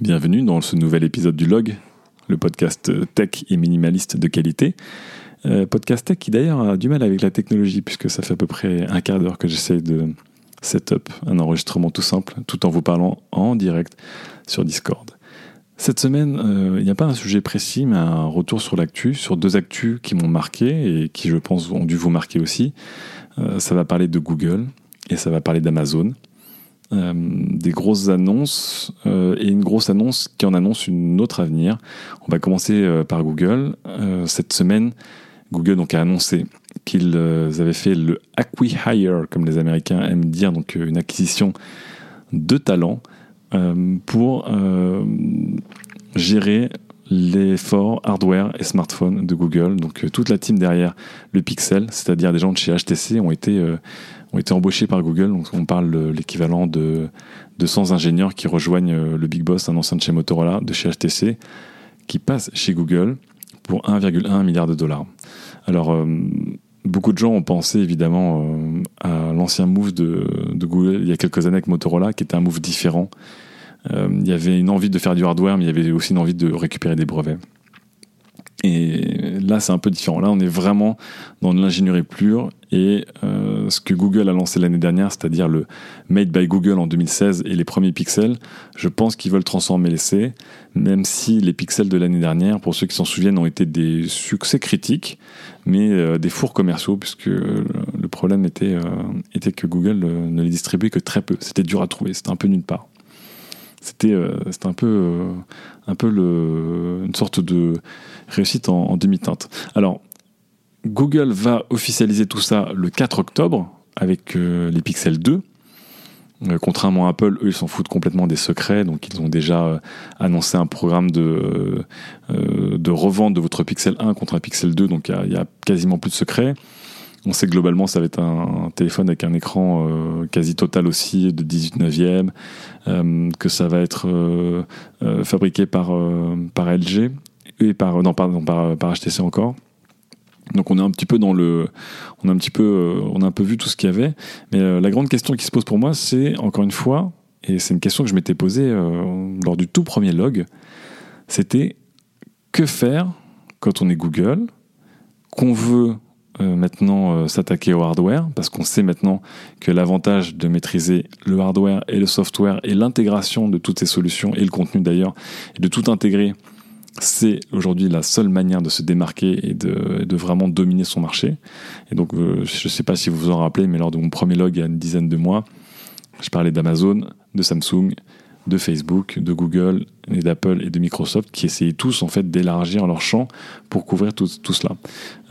Bienvenue dans ce nouvel épisode du Log, le podcast tech et minimaliste de qualité. Euh, podcast tech qui d'ailleurs a du mal avec la technologie puisque ça fait à peu près un quart d'heure que j'essaie de setup un enregistrement tout simple tout en vous parlant en direct sur Discord. Cette semaine, euh, il n'y a pas un sujet précis, mais un retour sur l'actu, sur deux actus qui m'ont marqué et qui, je pense, ont dû vous marquer aussi. Euh, ça va parler de Google et ça va parler d'Amazon. Euh, des grosses annonces euh, et une grosse annonce qui en annonce une autre à venir. On va commencer euh, par Google. cette semaine, Google donc a annoncé qu'ils avaient fait le acquihire, comme les Américains aiment dire, donc une acquisition de talents pour gérer l'effort hardware et smartphone de Google. Donc toute la team derrière le Pixel, c'est-à-dire des gens de chez HTC, ont été ont été embauchés par Google. Donc on parle de l'équivalent de 200 ingénieurs qui rejoignent euh, le Big Boss, un ancien de chez Motorola, de chez HTC, qui passe chez Google pour 1,1 milliard de dollars. Alors, euh, beaucoup de gens ont pensé évidemment euh, à l'ancien move de, Google il y a quelques années avec Motorola, qui était un move différent. il y avait une envie de faire du hardware, mais il y avait aussi une envie de récupérer des brevets. Et là, c'est un peu différent. Là, on est vraiment dans de l'ingénierie pure. Et euh, ce que Google a lancé l'année dernière, c'est-à-dire le Made by Google en 2016 et les premiers pixels, je pense qu'ils veulent transformer l'essai, même si les pixels de l'année dernière, pour ceux qui s'en souviennent, ont été des succès critiques, mais euh, des fours commerciaux, puisque le problème euh, était que Google ne les distribuait que très peu. C'était dur à trouver, c'était un peu nulle part. C'était un peu, le, une sorte de réussite en, demi-teinte. Alors, Google va officialiser tout ça le 4 octobre avec euh, les Pixel 2. Euh, contrairement à Apple, eux, ils s'en foutent complètement des secrets, donc ils ont déjà euh, annoncé un programme de, de revente de votre Pixel 1 contre un Pixel 2, donc il y, a quasiment plus de secrets. On sait que globalement, ça va être un, téléphone avec un écran quasi total aussi de 18 neuvième, que ça va être fabriqué par, LG, et par, non, pardon, par, HTC encore. Donc on est un petit peu dans le, on a un petit peu, euh, on a un peu vu tout ce qu'il y avait. Mais euh, la grande question qui se pose pour moi, c'est encore une fois, et c'est une question que je m'étais posée euh, lors du tout premier log, c'était que faire quand on est Google, qu'on veut maintenant s'attaquer au hardware, parce qu'on sait maintenant que l'avantage de maîtriser le hardware et le software et l'intégration de toutes ces solutions et le contenu d'ailleurs, de tout intégrer c'est aujourd'hui la seule manière de se démarquer et de, vraiment dominer son marché. Et donc, euh, je ne sais pas si vous vous en rappelez, mais lors de mon premier log il y a une dizaine de mois, je parlais d'Amazon, de Samsung, de Facebook, de Google et d'Apple et de Microsoft qui essayaient tous en fait d'élargir leur champ pour couvrir tout, cela.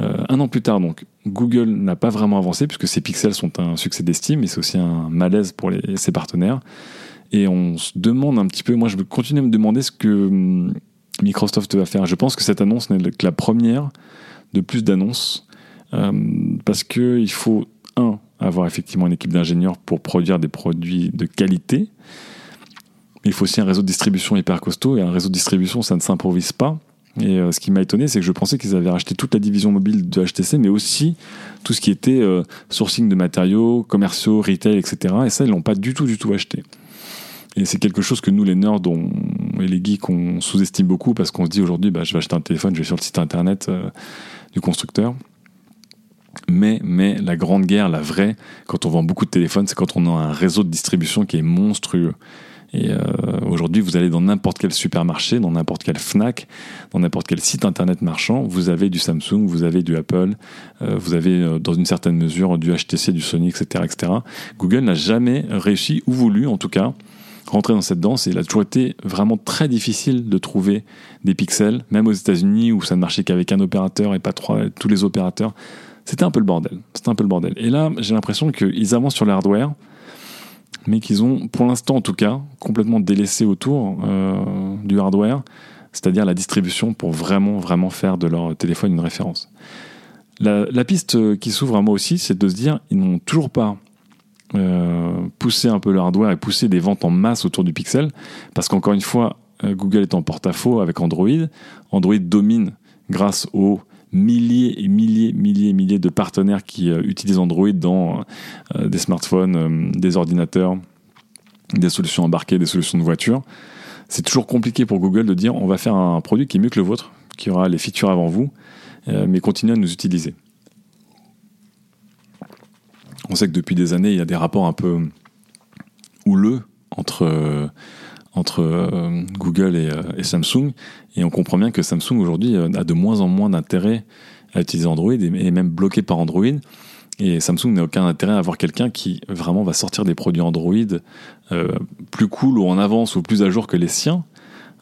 Euh, un an plus tard, donc, Google n'a pas vraiment avancé puisque ses pixels sont un succès d'estime, mais c'est aussi un malaise pour ses partenaires. Et on se demande un petit peu, moi je continue à me demander ce que hum, Microsoft va faire. Je pense que cette annonce n'est que la première de plus d'annonces euh, parce qu'il faut, un, avoir effectivement une équipe d'ingénieurs pour produire des produits de qualité. Il faut aussi un réseau de distribution hyper costaud et un réseau de distribution, ça ne s'improvise pas. Et euh, ce qui m'a étonné, c'est que je pensais qu'ils avaient racheté toute la division mobile de HTC, mais aussi tout ce qui était euh, sourcing de matériaux, commerciaux, retail, etc. Et ça, ils l'ont pas du tout, du tout acheté. Et c'est quelque chose que nous, les nerds et les geeks, on sous-estime beaucoup parce qu'on se dit aujourd'hui, bah, je vais acheter un téléphone, je vais sur le site internet euh, du constructeur. Mais, mais la grande guerre, la vraie, quand on vend beaucoup de téléphones, c'est quand on a un réseau de distribution qui est monstrueux. Et euh, aujourd'hui, vous allez dans n'importe quel supermarché, dans n'importe quel Fnac, dans n'importe quel site internet marchand, vous avez du Samsung, vous avez du Apple, euh, vous avez dans une certaine mesure du HTC, du Sony, etc. etc. Google n'a jamais réussi, ou voulu en tout cas, rentrer dans cette danse il a toujours été vraiment très difficile de trouver des pixels, même aux États-Unis où ça ne marchait qu'avec un opérateur et pas trois, tous les opérateurs. C'était un peu le bordel. C'était un peu le bordel. Et là, j'ai l'impression qu'ils avancent sur le hardware, mais qu'ils ont, pour l'instant en tout cas, complètement délaissé autour euh, du hardware, c'est-à-dire la distribution pour vraiment, vraiment faire de leur téléphone une référence. La, piste qui s'ouvre à moi aussi, c'est de se dire, ils n'ont toujours pas euh, pousser un peu le hardware et pousser des ventes en masse autour du Pixel, parce qu'encore une fois, euh, Google est en porte-à-faux avec Android. Android domine grâce aux milliers et milliers, milliers, milliers de partenaires qui euh, utilisent Android dans des smartphones, des ordinateurs, des solutions embarquées, des solutions de voiture. c'est toujours compliqué pour Google de dire on va faire un produit qui est mieux que le vôtre, qui aura les features avant vous, euh, mais continuez à nous utiliser. On sait que depuis des années, il y a des rapports un peu houleux entre, euh, entre euh, Google et, Samsung, et on comprend bien que Samsung aujourd'hui a de moins en moins d'intérêt à utiliser Android, et, même bloqué par Android. Et Samsung n'a aucun intérêt à avoir quelqu'un qui vraiment va sortir des produits Android plus cool ou en avance ou plus à jour que les siens,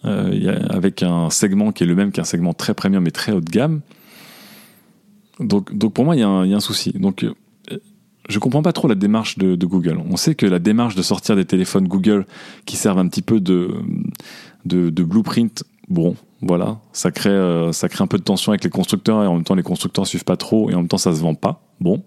avec un segment qui est le même qu'un segment très premium et très haut de gamme. Donc, donc pour moi, il y, a un souci. Donc, euh, je comprends pas trop la démarche de, Google. On sait que la démarche de sortir des téléphones Google qui servent un petit peu de, blueprint, bon, voilà, ça crée, euh, ça crée un peu de tension avec les constructeurs et en même temps les constructeurs suivent pas trop et en même temps ça se vend pas. Bon.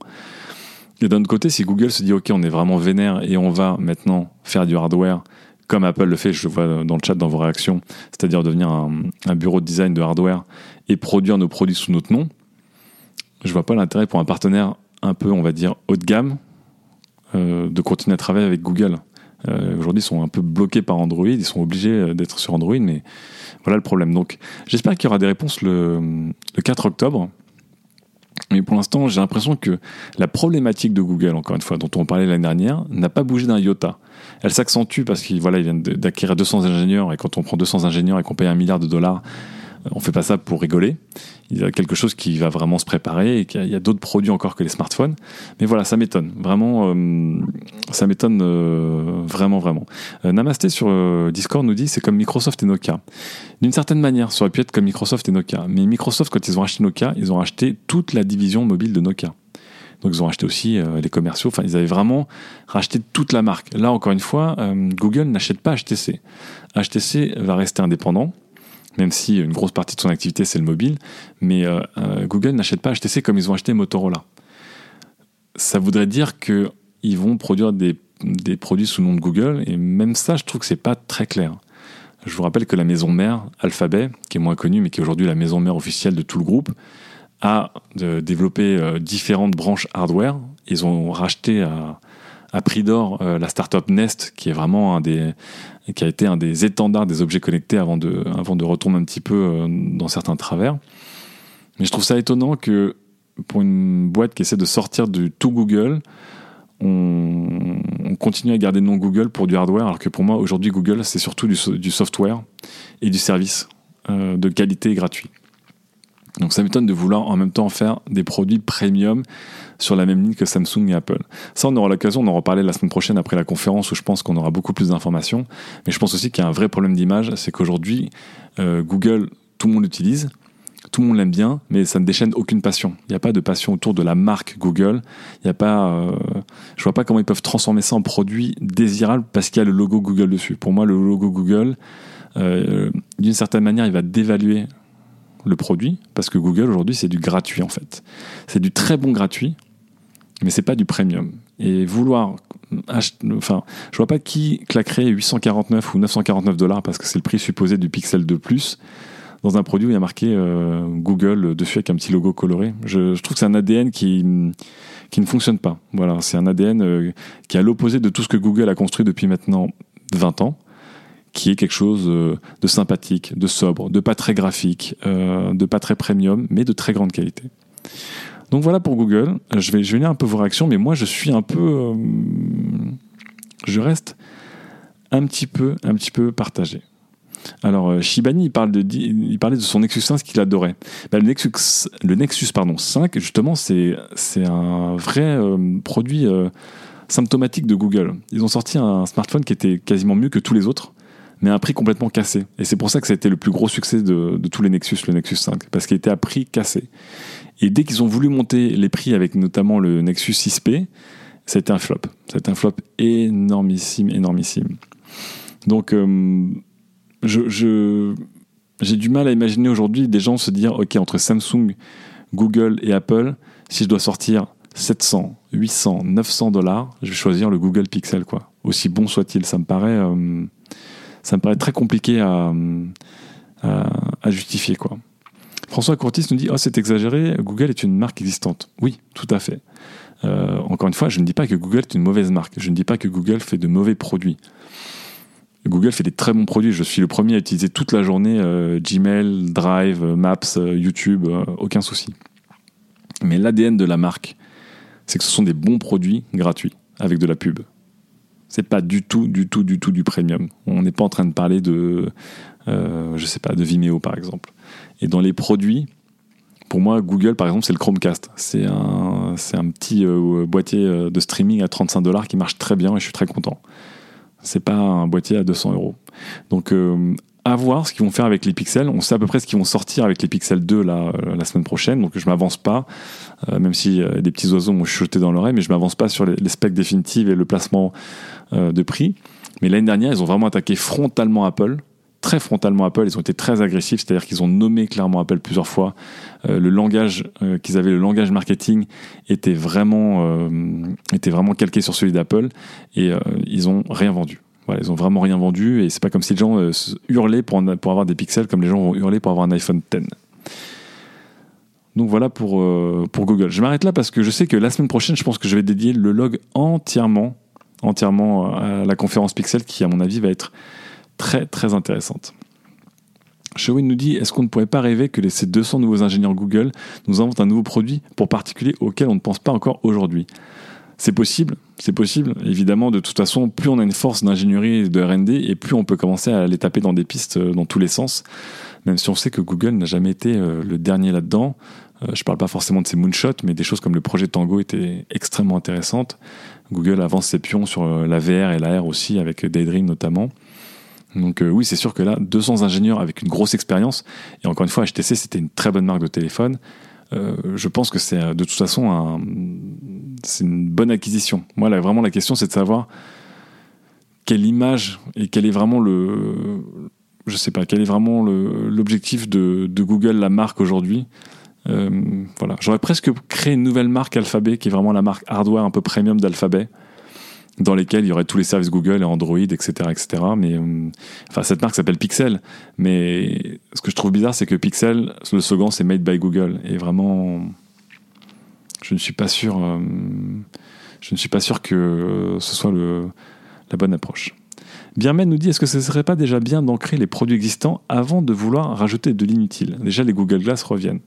Et d'un autre côté, si Google se dit ok, on est vraiment vénère et on va maintenant faire du hardware comme Apple le fait, je le vois dans le chat dans vos réactions, c'est-à-dire devenir un bureau de design de hardware et produire nos produits sous notre nom, je vois pas l'intérêt pour un partenaire un peu, on va dire, haut de gamme euh, de continuer à travailler avec Google. Euh, aujourd'hui, ils sont un peu bloqués par Android, ils sont obligés euh, d'être sur Android, mais voilà le problème. Donc, j'espère qu'il y aura des réponses le, 4 octobre. Mais pour l'instant, j'ai l'impression que la problématique de Google, encore une fois, dont on parlait l'année dernière, n'a pas bougé d'un iota. Elle s'accentue parce qu'ils voilà, viennent d'acquérir 200 ingénieurs, et quand on prend 200 ingénieurs et qu'on paye un milliard de dollars, on fait pas ça pour rigoler. Il y a quelque chose qui va vraiment se préparer et qu'il y a, d'autres produits encore que les smartphones. Mais voilà, ça m'étonne. Vraiment, euh, ça m'étonne euh, vraiment, vraiment. Euh, Namasté sur Discord nous dit c'est comme Microsoft et Nokia. D'une certaine manière, ça aurait pu être comme Microsoft et Nokia. Mais Microsoft, quand ils ont acheté Nokia, ils ont acheté toute la division mobile de Nokia. Donc ils ont acheté aussi les commerciaux. Enfin, ils avaient vraiment racheté toute la marque. Là, encore une fois, Google n'achète pas HTC. HTC va rester indépendant même si une grosse partie de son activité c'est le mobile, mais euh, euh, Google n'achète pas HTC comme ils ont acheté Motorola. Ça voudrait dire qu'ils vont produire des, produits sous le nom de Google, et même ça, je trouve que c'est pas très clair. Je vous rappelle que la maison mère, Alphabet, qui est moins connue, mais qui est aujourd'hui la maison mère officielle de tout le groupe, a développé euh, différentes branches hardware. Ils ont racheté à, à prix d'or la startup Nest, qui est vraiment un des, qui a été un des étendards des objets connectés avant de, avant de retomber un petit peu euh, dans certains travers. Mais je trouve ça étonnant que pour une boîte qui essaie de sortir du tout Google, on, continue à garder le nom Google pour du hardware, alors que pour moi, aujourd'hui, Google, c'est surtout du, du, software et du service euh, de qualité gratuit. Donc ça m'étonne de vouloir en même temps faire des produits premium sur la même ligne que Samsung et Apple. Ça, on aura l'occasion d'en reparler la semaine prochaine après la conférence où je pense qu'on aura beaucoup plus d'informations. Mais je pense aussi qu'il y a un vrai problème d'image, c'est qu'aujourd'hui, euh, Google, tout le monde l'utilise, tout le monde l'aime bien, mais ça ne déchaîne aucune passion. Il n'y a pas de passion autour de la marque Google. Il n'y a pas, euh, je vois pas comment ils peuvent transformer ça en produit désirable parce qu'il y a le logo Google dessus. Pour moi, le logo Google, euh, d'une certaine manière, il va dévaluer le produit parce que Google aujourd'hui c'est du gratuit en fait. C'est du très bon gratuit mais c'est pas du premium. Et vouloir acheter, enfin, je vois pas qui claquerait 849 ou 949 dollars parce que c'est le prix supposé du Pixel 2 Plus dans un produit où il y a marqué euh, Google dessus avec un petit logo coloré. Je, trouve que c'est un ADN qui qui ne fonctionne pas. Voilà, c'est un ADN euh, qui est à l'opposé de tout ce que Google a construit depuis maintenant 20 ans, qui est quelque chose euh, de sympathique, de sobre, de pas très graphique, de pas très premium, mais de très grande qualité. Donc voilà pour Google. Je vais, je lire un peu vos réactions, mais moi je suis un peu. Euh, je reste un petit peu, un petit peu partagé. Alors, euh, Shibani, il, parlait de son Nexus 5 qu'il adorait. Ben, le Nexus, le Nexus pardon, 5, justement, c'est un vrai euh, produit symptomatique de Google. Ils ont sorti un smartphone qui était quasiment mieux que tous les autres, mais à un prix complètement cassé. Et c'est pour ça que ça a été le plus gros succès de, tous les Nexus, le Nexus 5, parce qu'il était à prix cassé. Et dès qu'ils ont voulu monter les prix avec notamment le Nexus 6P, c'était un flop. C'était un flop énormissime, énormissime. Donc, euh, je, j'ai du mal à imaginer aujourd'hui des gens se dire, OK, entre Samsung, Google et Apple, si je dois sortir 700, 800, 900 dollars, je vais choisir le Google Pixel, quoi. Aussi bon soit-il, ça me paraît, euh, ça me paraît très compliqué à, justifier. François Courtis nous dit Oh, c'est exagéré, Google est une marque existante. Oui, tout à fait. Euh, encore une fois, je ne dis pas que Google est une mauvaise marque. Je ne dis pas que Google fait de mauvais produits. Google fait des très bons produits. Je suis le premier à utiliser toute la journée Gmail, Drive, Maps, YouTube, aucun souci. Mais l'ADN de la marque, c'est que ce sont des bons produits gratuits avec de la pub. C'est pas du tout, du tout, du tout du premium. On n'est pas en train de parler de, euh, je sais pas, de Vimeo par exemple. Et dans les produits, pour moi, Google par exemple, c'est le Chromecast. C'est un, c'est un petit euh, boîtier euh, de streaming à 35 dollars qui marche très bien et je suis très content. C'est pas un boîtier à 200 euros. Donc, à voir ce qu'ils vont faire avec les pixels. On sait à peu près ce qu'ils vont sortir avec les pixels 2 la, la semaine prochaine, donc je m'avance pas, même si des petits oiseaux m'ont chuchoté dans l'oreille, mais je m'avance pas sur les, specs définitifs et le placement de prix. Mais l'année dernière, ils ont vraiment attaqué frontalement Apple très frontalement Apple, ils ont été très agressifs, c'est-à-dire qu'ils ont nommé clairement Apple plusieurs fois. Euh, le langage euh, qu'ils avaient, le langage marketing était vraiment, euh, était vraiment calqué sur celui d'Apple et ils ont rien vendu. Ils ont vraiment rien vendu et c'est pas comme si les gens hurlaient pour, pour avoir des pixels comme les gens vont hurler pour avoir un iPhone X. Donc voilà pour, pour Google. Je m'arrête là parce que je sais que la semaine prochaine, je pense que je vais dédier le log entièrement, entièrement à la conférence Pixel qui, à mon avis, va être très très intéressante. Sherwin nous dit Est-ce qu'on ne pourrait pas rêver que ces 200 nouveaux ingénieurs Google nous inventent un nouveau produit pour particuliers auquel on ne pense pas encore aujourd'hui? C'est possible, c'est possible. Évidemment, de toute façon, plus on a une force d'ingénierie et de RD, et plus on peut commencer à les taper dans des pistes euh, dans tous les sens. Même si on sait que Google n'a jamais été euh, le dernier là-dedans. Euh, je ne parle pas forcément de ses moonshots, mais des choses comme le projet Tango étaient extrêmement intéressantes. Google avance ses pions sur la VR et la R aussi, avec Daydream notamment. Donc euh, oui, c'est sûr que là, 200 ingénieurs avec une grosse expérience, et encore une fois, HTC, c'était une très bonne marque de téléphone. Euh, je pense que c'est de toute façon une bonne acquisition. Moi, là, vraiment, la question, c'est de savoir quelle image et quel est vraiment le, je sais pas, quel est vraiment l'objectif de, Google, la marque aujourd'hui. Euh, voilà, j'aurais presque créé une nouvelle marque Alphabet, qui est vraiment la marque hardware un peu premium d'Alphabet dans lesquels il y aurait tous les services Google et Android, etc., etc. Mais euh, enfin, cette marque s'appelle Pixel. Mais ce que je trouve bizarre, c'est que Pixel, le second, c'est Made by Google. Et vraiment, je ne suis pas sûr. Euh, je ne suis pas sûr que ce soit la bonne approche. Birmen nous dit est-ce que ce ne serait pas déjà bien d'ancrer les produits existants avant de vouloir rajouter de l'inutile? Déjà, les Google Glass reviennent.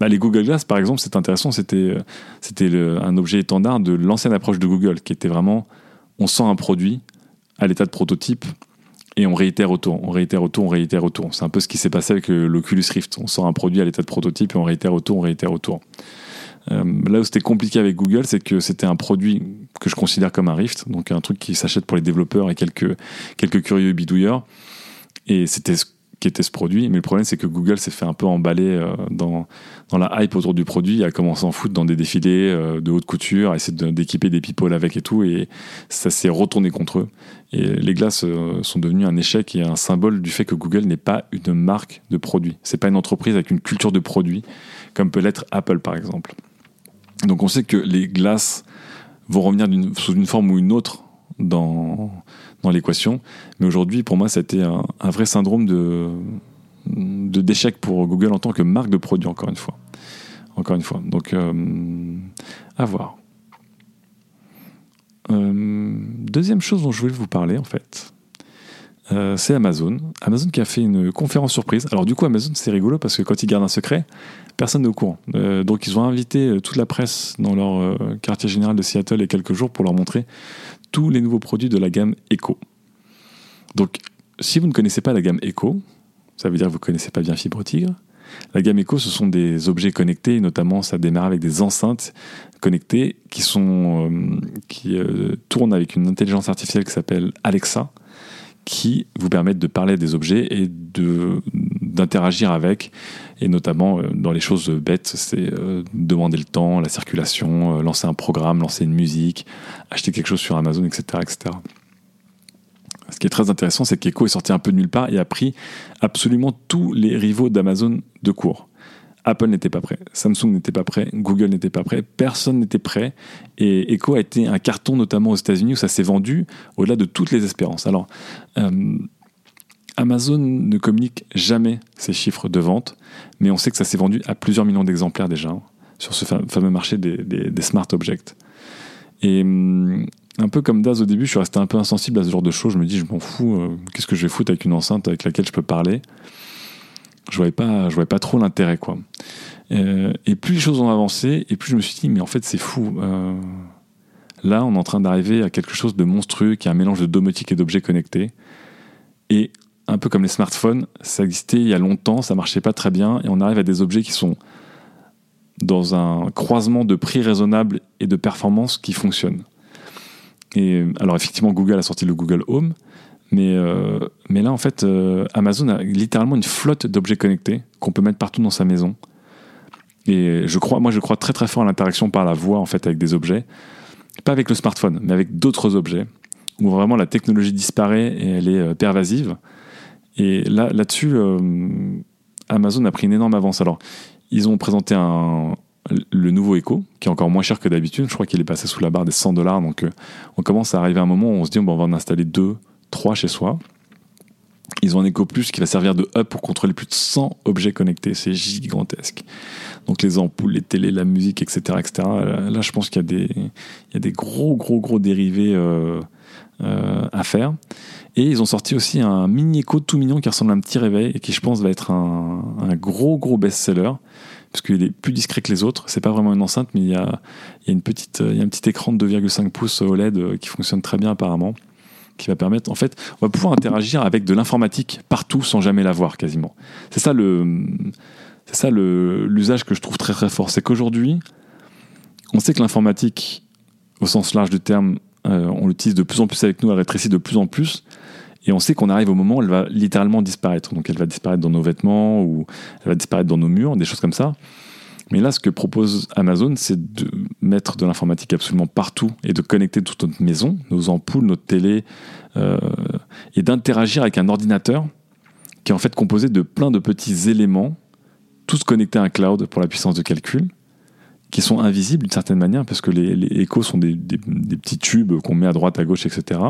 Bah, les Google Glass, par exemple, c'est intéressant. C'était, euh, c'était un objet étendard de l'ancienne approche de Google, qui était vraiment on sent un produit à l'état de prototype et on réitère autour, on réitère autour, on réitère autour. C'est un peu ce qui s'est passé avec l'Oculus Rift. On sent un produit à l'état de prototype et on réitère autour, on réitère autour. Euh, là où c'était compliqué avec Google, c'est que c'était un produit que je considère comme un Rift, donc un truc qui s'achète pour les développeurs et quelques, quelques curieux bidouilleurs. Et c'était qui était ce produit. Mais le problème, c'est que Google s'est fait un peu emballer euh, dans, dans la hype autour du produit, a commencé à en foutre dans des défilés euh, de haute couture, à essayer d'équiper des people avec et tout, et ça s'est retourné contre eux. Et les glaces euh, sont devenues un échec et un symbole du fait que Google n'est pas une marque de produit. C'est pas une entreprise avec une culture de produit, comme peut l'être Apple par exemple. Donc on sait que les glaces vont revenir sous une forme ou une autre dans, dans l'équation. Mais aujourd'hui, pour moi, c'était un, un, vrai syndrome de d'échec pour Google en tant que marque de produit, encore une fois. Encore une fois. Donc, euh, à voir. Euh, deuxième chose dont je voulais vous parler, en fait, euh, c'est Amazon. Amazon qui a fait une conférence surprise. Alors, du coup, Amazon, c'est rigolo parce que quand ils gardent un secret, personne n'est au courant. donc, ils ont invité toute la presse dans leur quartier général de Seattle il y a quelques jours pour leur montrer tous les nouveaux produits de la gamme Echo. Donc, si vous ne connaissez pas la gamme Echo, ça veut dire que vous ne connaissez pas bien Fibre Tigre. La gamme Echo, ce sont des objets connectés, notamment ça démarre avec des enceintes connectées qui, sont, euh, qui euh, tournent avec une intelligence artificielle qui s'appelle Alexa, qui vous permettent de parler des objets et de, d'interagir avec, et notamment euh, dans les choses bêtes, c'est demander le temps, la circulation, lancer un programme, lancer une musique, acheter quelque chose sur Amazon, etc. etc. Ce qui est très intéressant, c'est qu'Echo est sorti un peu de nulle part et a pris absolument tous les rivaux d'Amazon de court. Apple n'était pas prêt, Samsung n'était pas prêt, Google n'était pas prêt, personne n'était prêt. Et Echo a été un carton, notamment aux États-Unis, où ça s'est vendu au-delà de toutes les espérances. Alors, euh, Amazon ne communique jamais ses chiffres de vente, mais on sait que ça s'est vendu à plusieurs millions d'exemplaires déjà hein, sur ce fameux marché des, smart objects. Et hum, un peu comme Daz au début, je suis resté un peu insensible à ce genre de choses. Je me dis, je m'en fous, euh, qu'est-ce que je vais foutre avec une enceinte avec laquelle je peux parler? Je voyais voyais pas trop l'intérêt, quoi. Euh, et plus les choses ont avancé, et plus je me suis dit, mais en fait, c'est fou. Euh, là, on est en train d'arriver à quelque chose de monstrueux, qui est un mélange de domotique et d'objets connectés. Et un peu comme les smartphones, ça existait il y a longtemps, ça marchait pas très bien, et on arrive à des objets qui sont dans un croisement de prix raisonnable et de performance qui fonctionne. Et alors effectivement, Google a sorti le Google Home, mais, euh, là en fait, euh, Amazon a littéralement une flotte d'objets connectés qu'on peut mettre partout dans sa maison. Et je crois, moi je crois très très fort à l'interaction par la voix en fait avec des objets, pas avec le smartphone, mais avec d'autres objets, où vraiment la technologie disparaît et elle est euh, pervasive. Et là, là-dessus, Amazon a pris une énorme avance. Alors, ils ont présenté le nouveau Echo, qui est encore moins cher que d'habitude. Je crois qu'il est passé sous la barre des 100 dollars. Donc, euh, on commence à arriver à un moment où on se dit, on va en installer deux, trois chez soi. Ils ont un Echo Plus qui va servir de hub pour contrôler plus de 100 objets connectés. C'est gigantesque. Donc, les ampoules, les télés, la musique, etc. etc. Là, je pense qu'il y, a des, il y a des gros, gros, gros dérivés euh, euh, à faire. Et ils ont sorti aussi un mini Echo tout mignon qui ressemble à un petit réveil et qui, je pense, va être un, gros, gros best-seller parce qu'il est plus discret que les autres. C'est pas vraiment une enceinte, mais il y a, y a, y a un petit écran de 2,5 pouces OLED qui fonctionne très bien apparemment, qui va permettre, en fait, on va pouvoir interagir avec de l'informatique partout sans jamais la voir quasiment. C'est ça le, c'est ça l'usage que je trouve très très fort. C'est qu'aujourd'hui, on sait que l'informatique, au sens large du terme, on l'utilise de plus en plus avec nous, elle rétrécit de plus en plus. Et on sait qu'on arrive au moment où elle va littéralement disparaître. Donc elle va disparaître dans nos vêtements ou elle va disparaître dans nos murs, des choses comme ça. Mais là, ce que propose Amazon, c'est de mettre de l'informatique absolument partout et de connecter toute notre maison, nos ampoules, notre télé, euh, et d'interagir avec un ordinateur qui est en fait composé de plein de petits éléments, tous connectés à un cloud pour la puissance de calcul, qui sont invisibles d'une certaine manière, parce que les, échos sont des petits tubes qu'on met à droite, à gauche, etc.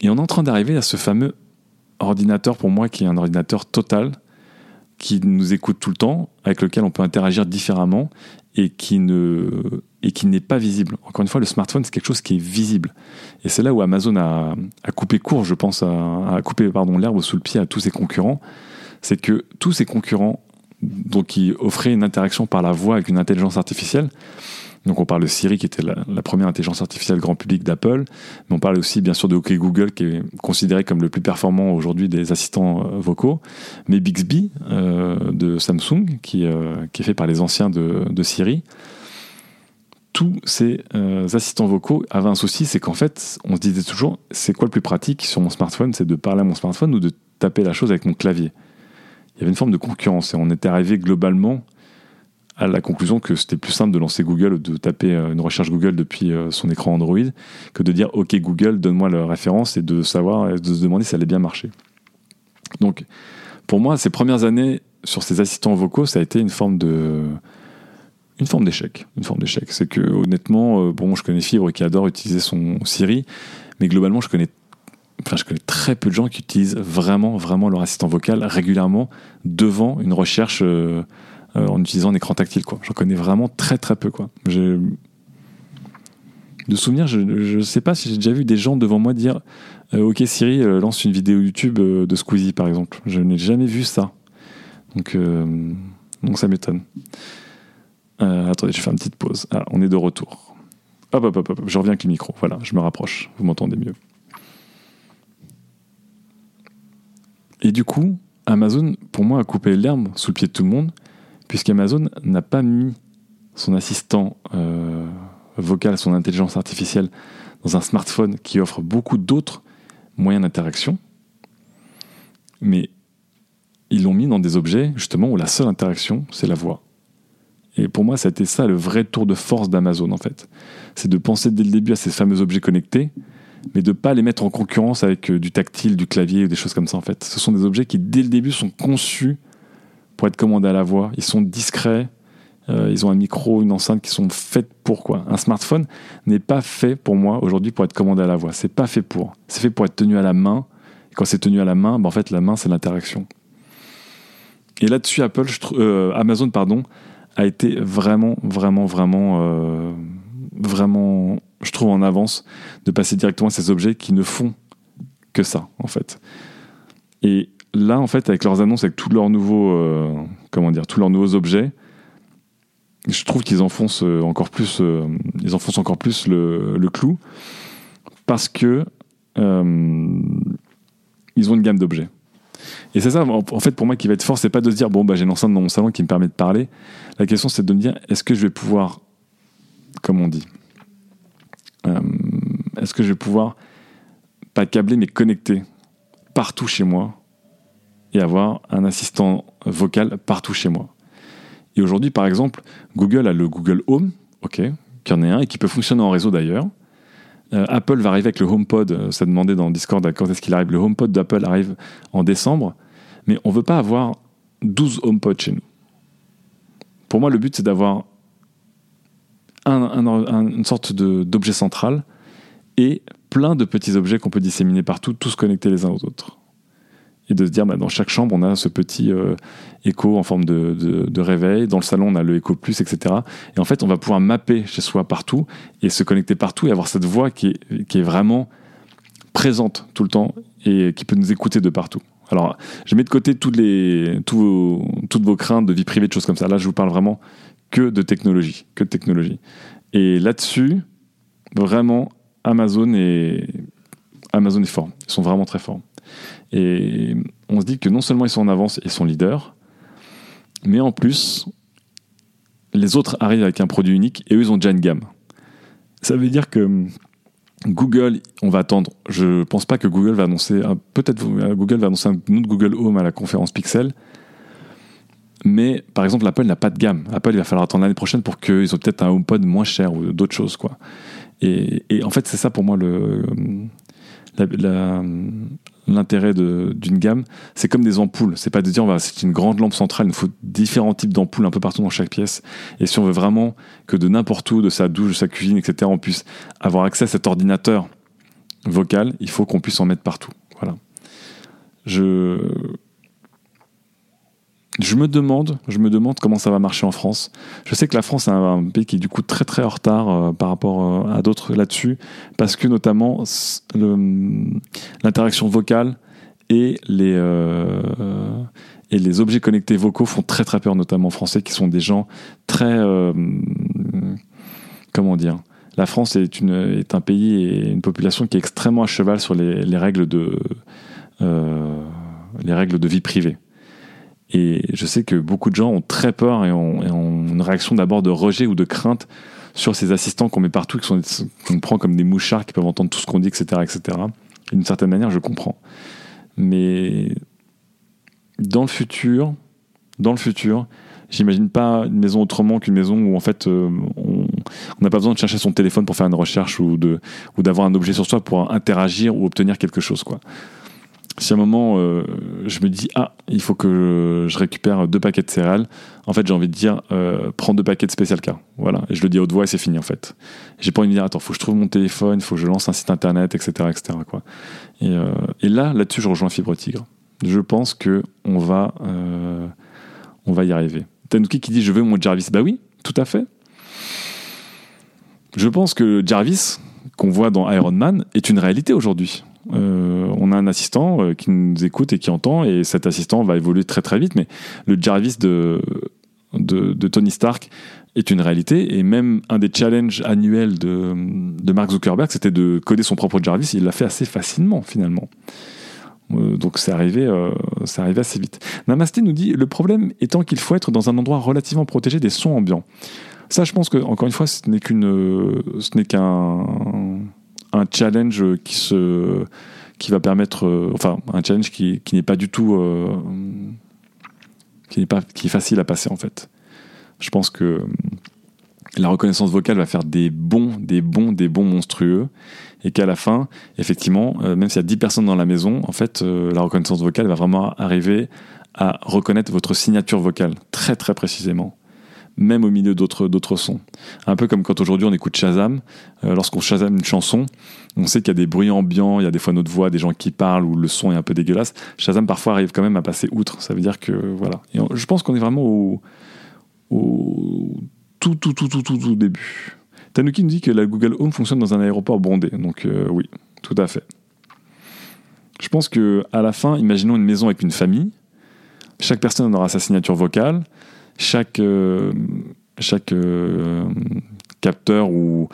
Et on est en train d'arriver à ce fameux ordinateur, pour moi, qui est un ordinateur total, qui nous écoute tout le temps, avec lequel on peut interagir différemment et qui ne et qui n'est pas visible. Encore une fois, le smartphone, c'est quelque chose qui est visible. Et c'est là où Amazon a, coupé court, je pense, a, a coupé pardon, l'herbe sous le pied à tous ses concurrents. C'est que tous ses concurrents, donc qui offraient une interaction par la voix avec une intelligence artificielle, donc on parle de Siri qui était la, première intelligence artificielle grand public d'Apple, mais on parle aussi bien sûr de OK Google qui est considéré comme le plus performant aujourd'hui des assistants euh, vocaux, mais Bixby euh, de Samsung euh, qui, est fait par les anciens de, Siri. Tous ces assistants vocaux avaient un souci, c'est qu'en fait, on se disait toujours, c'est quoi le plus pratique sur mon smartphone? C'est de parler à mon smartphone ou de taper la chose avec mon clavier? Il y avait une forme de concurrence et on était arrivé globalement à la conclusion que c'était plus simple de lancer Google ou de taper euh, une recherche Google depuis euh, son écran Android que de dire OK Google, donne-moi la référence et de savoir, de se demander si ça allait bien marcher. Donc, pour moi, ces premières années sur ces assistants vocaux, ça a été une forme de une forme d'échec. Une forme d'échec. C'est que honnêtement, euh, bon, je connais Fibre qui adore utiliser son Siri, mais globalement, je connais Enfin, je connais très peu de gens qui utilisent vraiment, vraiment leur assistant vocal régulièrement devant une recherche euh, en utilisant un écran tactile. Quoi. J'en connais vraiment très très peu. De souvenir, je ne sais pas si j'ai déjà vu des gens devant moi dire euh, Ok Siri, euh, lance une vidéo YouTube de Squeezie par exemple. Je n'ai jamais vu ça. Donc, donc ça m'étonne. attendez, je fais une petite pause. Ah, on est de retour. Hop, hop, hop, hop, je reviens avec le micro. Voilà, je me rapproche. Vous m'entendez mieux. Et du coup, Amazon, pour moi, a coupé l'herbe sous le pied de tout le monde puisqu'Amazon n'a pas mis son assistant euh, vocal, son intelligence artificielle dans un smartphone qui offre beaucoup d'autres moyens d'interaction, mais ils l'ont mis dans des objets justement où la seule interaction, c'est la voix. Et pour moi, ça a été ça le vrai tour de force d'Amazon en fait. C'est de penser dès le début à ces fameux objets connectés, mais de ne pas les mettre en concurrence avec euh, du tactile, du clavier ou des choses comme ça en fait. Ce sont des objets qui dès le début sont conçus pour être commandés à la voix. Ils sont discrets. Euh, ils ont un micro, une enceinte qui sont faites pour quoi Un smartphone n'est pas fait pour moi aujourd'hui pour être commandé à la voix. C'est pas fait pour. C'est fait pour être tenu à la main. Et quand c'est tenu à la main, ben en fait la main c'est l'interaction. Et là-dessus, Apple, euh, Amazon, pardon, a été vraiment, vraiment, vraiment, vraiment je trouve, en avance de passer directement à ces objets qui ne font que ça, en fait. Et là, en fait, avec leurs annonces, avec tous leurs nouveaux, euh, comment dire, tous leurs nouveaux objets, je trouve qu'ils enfoncent euh, encore plus, euh, ils enfoncent encore plus le, le clou parce que ils ont une gamme d'objets. Et c'est ça, en fait, pour moi, qui va être fort, c'est pas de se dire, bon, bah, j'ai une enceinte dans mon salon qui me permet de parler. La question, c'est de me dire, est-ce que je vais pouvoir, comme on dit, est-ce que je vais pouvoir, pas câbler, mais connecter partout chez moi et avoir un assistant vocal partout chez moi? Et aujourd'hui, par exemple, Google a le Google Home, ok, qui en est un et qui peut fonctionner en réseau d'ailleurs. Euh, Apple va arriver avec le HomePod. euh, Ça demandait dans Discord quand est-ce qu'il arrive? Le HomePod d'Apple arrive en décembre. Mais on ne veut pas avoir 12 HomePod chez nous. Pour moi, le but, c'est d'avoir un- un- un- une sorte d'objet central et plein de petits objets qu'on peut disséminer partout, tous connectés les uns aux autres. Et de se dire, bah, dans chaque chambre, on a ce petit euh, écho en forme de, de- de réveil. Dans le salon, on a le écho plus, etc. Et en fait, on va pouvoir mapper chez soi partout et se connecter partout et avoir cette voix qui est, qui est vraiment présente tout le temps et qui peut nous écouter de partout. Alors, je mets de côté toutes, les, tous vos- toutes vos craintes de vie privée, de choses comme ça. Là, je vous parle vraiment que de technologie, que de technologie. Et là-dessus, vraiment, Amazon est, Amazon est fort. Ils sont vraiment très forts. Et on se dit que non seulement ils sont en avance et sont leaders, mais en plus, les autres arrivent avec un produit unique et eux, ils ont déjà une gamme. Ça veut dire que Google, on va attendre. Je pense pas que Google va annoncer, peut-être Google va annoncer un autre Google Home à la conférence Pixel. Mais par exemple, Apple n'a pas de gamme. Apple, il va falloir attendre l'année prochaine pour qu'ils aient peut-être un HomePod moins cher ou d'autres choses, quoi. Et, en fait, c'est ça pour moi l'intérêt d'une gamme. C'est comme des ampoules. C'est pas de dire, c'est une grande lampe centrale. Il nous faut différents types d'ampoules un peu partout dans chaque pièce. Et si on veut vraiment que de n'importe où, de sa douche, de sa cuisine, etc., on puisse avoir accès à cet ordinateur vocal, il faut qu'on puisse en mettre partout. Voilà. Je je me demande, comment ça va marcher en France. Je sais que la France est un, pays qui est du coup très très en retard euh, par rapport euh, à d'autres là-dessus, parce que notamment l'interaction vocale et les euh, et les objets connectés vocaux font très très peur, notamment en français, qui sont des gens très comment dire. La France est, un pays et une population qui est extrêmement à cheval sur les règles de vie privée. Et je sais que beaucoup de gens ont très peur et ont, une réaction d'abord de rejet ou de crainte sur ces assistants qu'on met partout, qu'on prend comme des mouchards qui peuvent entendre tout ce qu'on dit, etc. etc. Et D'une certaine manière, je comprends. Mais dans le futur, dans le futur, j'imagine pas une maison autrement qu'une maison où en fait euh, on n'a pas besoin de chercher son téléphone pour faire une recherche ou de ou d'avoir un objet sur soi pour interagir ou obtenir quelque chose quoi. Si à un moment euh, je me dis ah il faut que je récupère deux paquets de céréales, en fait j'ai envie de dire euh, prends deux paquets de spécial K, voilà et je le dis à haute voix et c'est fini en fait. J'ai pas envie de dire attends faut que je trouve mon téléphone, faut que je lance un site internet etc etc quoi. Et, euh, et là là-dessus je rejoins Fibre Tigre. Je pense que on va on va y arriver. Tanuki qui dit je veux mon Jarvis, bah oui tout à fait. Je pense que Jarvis, qu'on voit dans Iron Man, est une réalité aujourd'hui. Euh, on a un assistant euh, qui nous écoute et qui entend, et cet assistant va évoluer très très vite, mais le Jarvis de, Tony Stark est une réalité, et même un des challenges annuels de, Mark Zuckerberg, c'était de coder son propre Jarvis, il l'a fait assez facilement finalement. Euh, donc c'est arrivé, arrivé assez vite. Namasté nous dit le problème étant qu'il faut être dans un endroit relativement protégé des sons ambiants. Ça, je pense que encore une fois, ce n'est qu'une, ce n'est qu'un un challenge qui va permettre, euh, enfin un challenge qui, n'est pas du tout, euh, qui n'est pas, qui facile à passer en fait. Je pense que la reconnaissance vocale va faire des bons, des bons, des bons monstrueux et qu'à la fin, effectivement, euh, même s'il y a 10 personnes dans la maison, en fait, la reconnaissance vocale va vraiment arriver à reconnaître votre signature vocale très très précisément, même au milieu d'autres d'autres sons. Un peu comme quand aujourd'hui on écoute Shazam, euh, lorsqu'on Shazam une chanson, on sait qu'il y a des bruits ambiants, il y a des fois notre voix, des gens qui parlent ou le son est un peu dégueulasse. Shazam parfois arrive quand même à passer outre. Ça veut dire que voilà. Et je pense qu'on est vraiment au, au tout tout tout tout tout tout début. Tanuki nous dit que la Google Home fonctionne dans un aéroport bondé. Donc euh, oui, tout à fait. Je pense que à la fin, imaginons une maison avec une famille. Chaque personne aura sa signature vocale. Chaque, euh, chaque euh, capteur ou,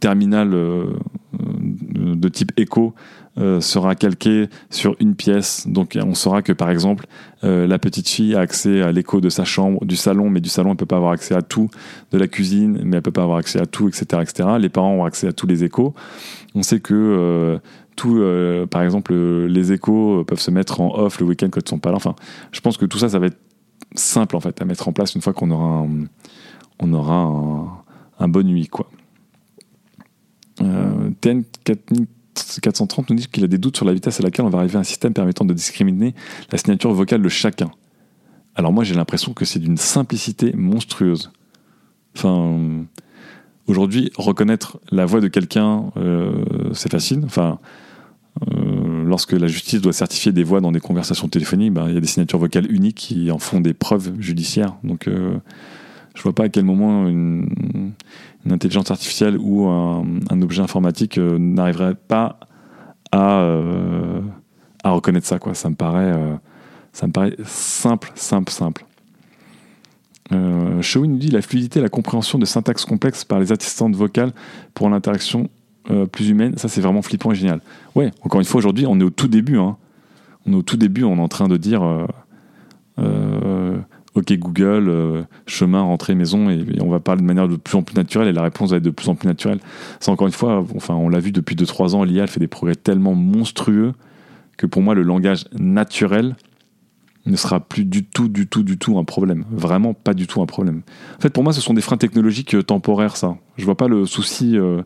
terminal de type écho euh, sera calqué sur une pièce. Donc on saura que par exemple euh, la petite fille a accès à l'écho de sa chambre, du salon, mais du salon elle peut pas avoir accès à tout, de la cuisine, mais elle peut pas avoir accès à tout, etc., etc. Les parents ont accès à tous les échos. On sait que euh, tout, par exemple les échos peuvent se mettre en off le week-end quand ils sont pas là. Enfin, je pense que tout ça, ça va être simple en fait à mettre en place une fois qu'on aura un, on aura un, bon nuit quoi. Euh, TN 430 nous dit qu'il a des doutes sur la vitesse à laquelle on va arriver à un système permettant de discriminer la signature vocale de chacun. Alors moi j'ai l'impression que c'est d'une simplicité monstrueuse. Enfin, aujourd'hui, reconnaître la voix de quelqu'un, euh, c'est facile. Enfin, euh, lorsque la justice doit certifier des voix dans des conversations téléphoniques, ben, il y a des signatures vocales uniques qui en font des preuves judiciaires. Donc euh, je vois pas à quel moment une, intelligence artificielle ou un, objet informatique euh, n'arriverait pas à, euh, à reconnaître ça. Ça, me paraît, euh, ça me paraît simple, simple, simple. Euh, nous dit la fluidité et la compréhension de syntaxe complexe par les assistantes vocales pour l'interaction plus humaine, ça c'est vraiment flippant et génial. Ouais, encore une fois, aujourd'hui, on est au tout début. Hein. On est au tout début, on est en train de dire OK Google, euh, chemin, rentrée, maison, et, on va parler de manière de plus en plus naturelle, et la réponse va être de plus en plus naturelle. C'est encore une fois, enfin, on l'a vu depuis 2-3 ans, l'IA fait des progrès tellement monstrueux que pour moi, le langage naturel ne sera plus du tout, du tout, du tout un problème. Vraiment pas du tout un problème. En fait, pour moi, ce sont des freins technologiques euh, temporaires, ça. Je vois pas le souci euh,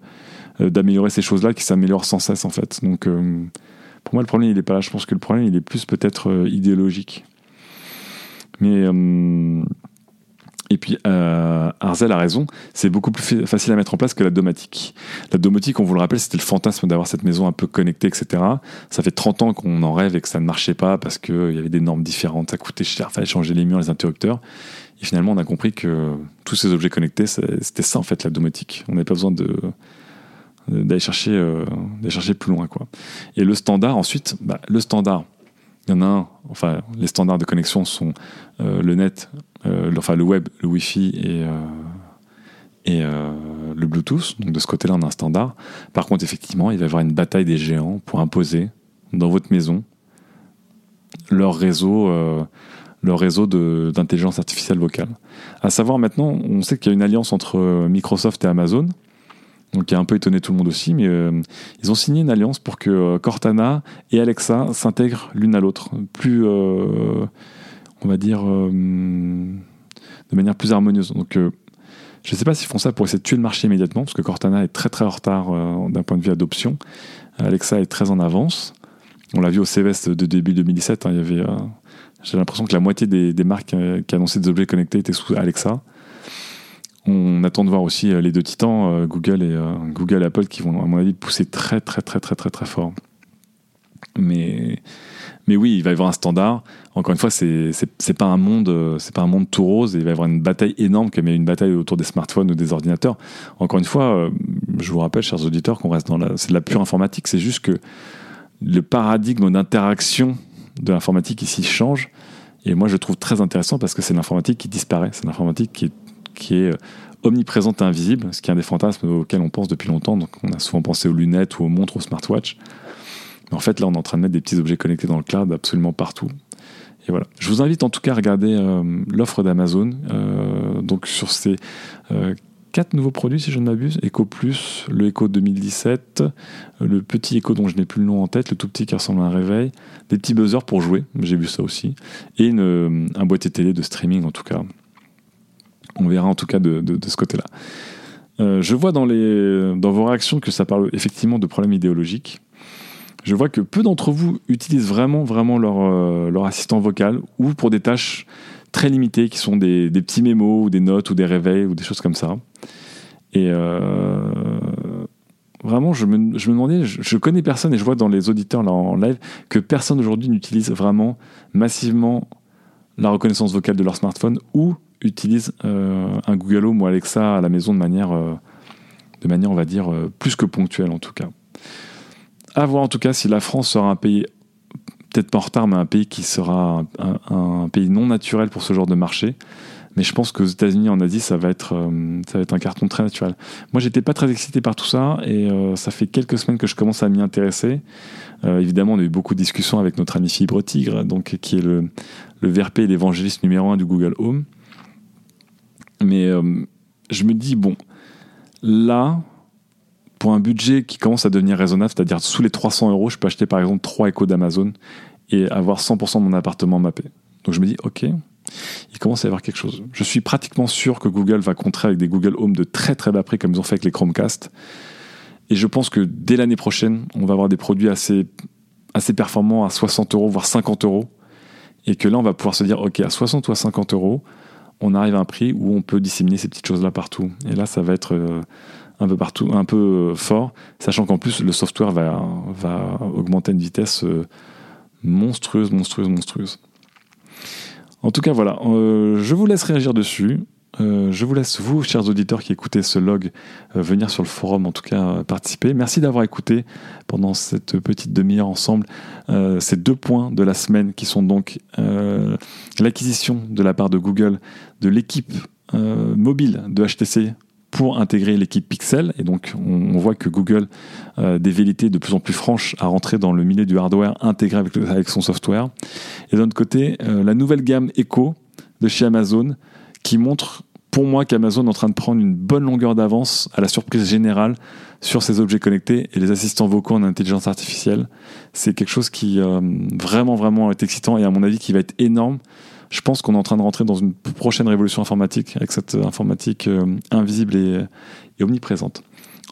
d'améliorer ces choses-là qui s'améliorent sans cesse, en fait. Donc, pour moi, le problème, il n'est pas là. Je pense que le problème, il est plus peut-être idéologique. Mais. Euh, et puis, euh, Arzel a raison, c'est beaucoup plus facile à mettre en place que la domotique. La domotique, on vous le rappelle, c'était le fantasme d'avoir cette maison un peu connectée, etc. Ça fait 30 ans qu'on en rêve et que ça ne marchait pas parce qu'il y avait des normes différentes, ça coûtait cher, fallait changer les murs, les interrupteurs. Et finalement, on a compris que tous ces objets connectés, c'était ça en fait la domotique. On n'avait pas besoin de d'aller chercher, euh, chercher plus loin. Quoi. Et le standard, ensuite, bah, le standard, il y en a un, enfin, les standards de connexion sont euh, le net, euh, enfin le web, le Wi-Fi et, euh, et le Bluetooth. Donc de ce côté-là, on a un standard. Par contre, effectivement, il va y avoir une bataille des géants pour imposer dans votre maison leur réseau, leur réseau d'intelligence artificielle vocale. À savoir maintenant, on sait qu'il y a une alliance entre Microsoft et Amazon donc qui a un peu étonné tout le monde aussi, mais euh, ils ont signé une alliance pour que euh, Cortana et Alexa s'intègrent l'une à l'autre, plus, euh, on va dire, de manière plus harmonieuse. Donc je ne sais pas s'ils font ça pour essayer de tuer le marché immédiatement, parce que Cortana est très très en retard d'un point de vue adoption. Alexa est très en avance. On l'a vu au CES de début 2017, hein, il y avait... j'ai l'impression que la moitié des marques qui annonçaient des objets connectés étaient sous Alexa. On attend de voir aussi euh, les deux titans, euh, Google et euh, Google Apple, qui vont, à mon avis, pousser très, très, très, très, très, très fort. Mais, mais oui, il va y avoir un standard. Encore une fois, c'est pas un monde, c'est pas un monde tout rose. il va y avoir une bataille énorme, comme il y a une bataille autour des smartphones ou des ordinateurs. Encore une fois, je vous rappelle, chers auditeurs, qu'on reste dans la, c'est de la pure informatique. C'est juste que le paradigme d'interaction de l'informatique ici change. Et moi, je trouve très intéressant parce que c'est l'informatique qui disparaît. C'est l'informatique qui est qui est euh, omniprésente et invisible, ce qui est un des fantasmes auxquels on pense depuis longtemps. Donc, on a souvent pensé aux lunettes ou aux montres, aux smartwatches. Mais en fait, là, on est en train de mettre des petits objets connectés dans le cloud absolument partout. Et voilà. Je vous invite en tout cas à regarder euh, l'offre d'Amazon. Euh, donc, sur ces quatre nouveaux produits, si je ne m'abuse Echo Plus, le Echo 2017, le petit Echo dont je n'ai plus le nom en tête, le tout petit qui ressemble à un réveil, des petits buzzers pour jouer, j'ai vu ça aussi, et un boîtier télé de streaming en tout cas. On verra en tout cas de, ce côté-là. Euh, je vois dans, vos réactions que ça parle effectivement de problèmes idéologiques. Je vois que peu d'entre vous utilisent vraiment, vraiment leur, euh, assistant vocal ou pour des tâches très limitées qui sont des, petits mémos ou des notes ou des réveils ou des choses comme ça. Et euh, vraiment, je me, je demandais, je, connais personne et je vois dans les auditeurs là en live que personne aujourd'hui n'utilise vraiment massivement la reconnaissance vocale de leur smartphone ou utilise euh, un Google Home ou Alexa à la maison de manière, euh, de manière, on va dire, plus que ponctuelle en tout cas. À voir en tout cas si la France sera un pays, peut-être pas en retard, mais un pays qui sera un, pays non naturel pour ce genre de marché. Mais je pense qu'aux États-Unis, en Asie, ça va être, ça va être un carton très naturel. Moi, j'étais pas très excité par tout ça, et ça fait quelques semaines que je commence à m'y intéresser. évidemment, on a eu beaucoup de discussions avec notre ami Fibre Tigre, donc qui est le, le VRP et l'évangéliste numéro un du Google Home. Mais euh, je me dis, bon, là, pour un budget qui commence à devenir raisonnable, c'est-à-dire sous les 300 euros, je peux acheter par exemple 3 échos d'Amazon et avoir 100% de mon appartement mappé. Donc je me dis, ok, il commence à y avoir quelque chose. Je suis pratiquement sûr que Google va contrer avec des Google Home de très très bas prix comme ils ont fait avec les Chromecast. Et je pense que dès l'année prochaine, on va avoir des produits assez, assez performants à 60 euros, voire 50 euros. Et que là, on va pouvoir se dire, ok, à 60 ou à 50 euros, on arrive à un prix où on peut disséminer ces petites choses-là partout. Et là, ça va être euh, un peu partout, un peu euh, fort, sachant qu'en plus, le software va, augmenter à une vitesse euh, monstrueuse, monstrueuse, monstrueuse. En tout cas, voilà, je vous laisse réagir dessus. Euh, je vous laisse, vous, chers auditeurs qui écoutez ce log, euh, venir sur le forum, en tout cas euh, participer. Merci d'avoir écouté pendant cette petite demi-heure ensemble ces deux points de la semaine qui sont donc l'acquisition de la part de Google de l'équipe mobile de HTC pour intégrer l'équipe Pixel. Et donc, on, voit que Google a des vérités de plus en plus franches à rentrer dans le milieu du hardware intégré avec, avec son software. Et d'un autre côté, la nouvelle gamme Echo de chez Amazon qui montre pour moi qu'Amazon est en train de prendre une bonne longueur d'avance à la surprise générale sur ces objets connectés et les assistants vocaux en intelligence artificielle. C'est quelque chose qui euh, vraiment, vraiment est excitant et à mon avis qui va être énorme. Je pense qu'on est en train de rentrer dans une prochaine révolution informatique avec cette informatique euh, invisible et omniprésente.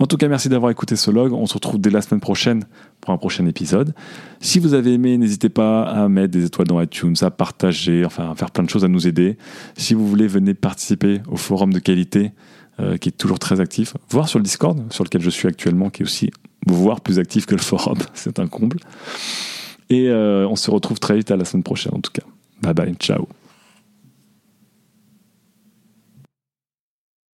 En tout cas, merci d'avoir écouté ce log. On se retrouve dès la semaine prochaine pour un prochain épisode. Si vous avez aimé, n'hésitez pas à mettre des étoiles dans iTunes, à partager, enfin à faire plein de choses à nous aider. Si vous voulez, venez participer au forum de qualité euh, qui est toujours très actif, voire sur le Discord, sur lequel je suis actuellement, qui est aussi voire plus actif que le forum. C'est un comble. Et euh, on se retrouve très vite à la semaine prochaine en tout cas. Bye bye, ciao.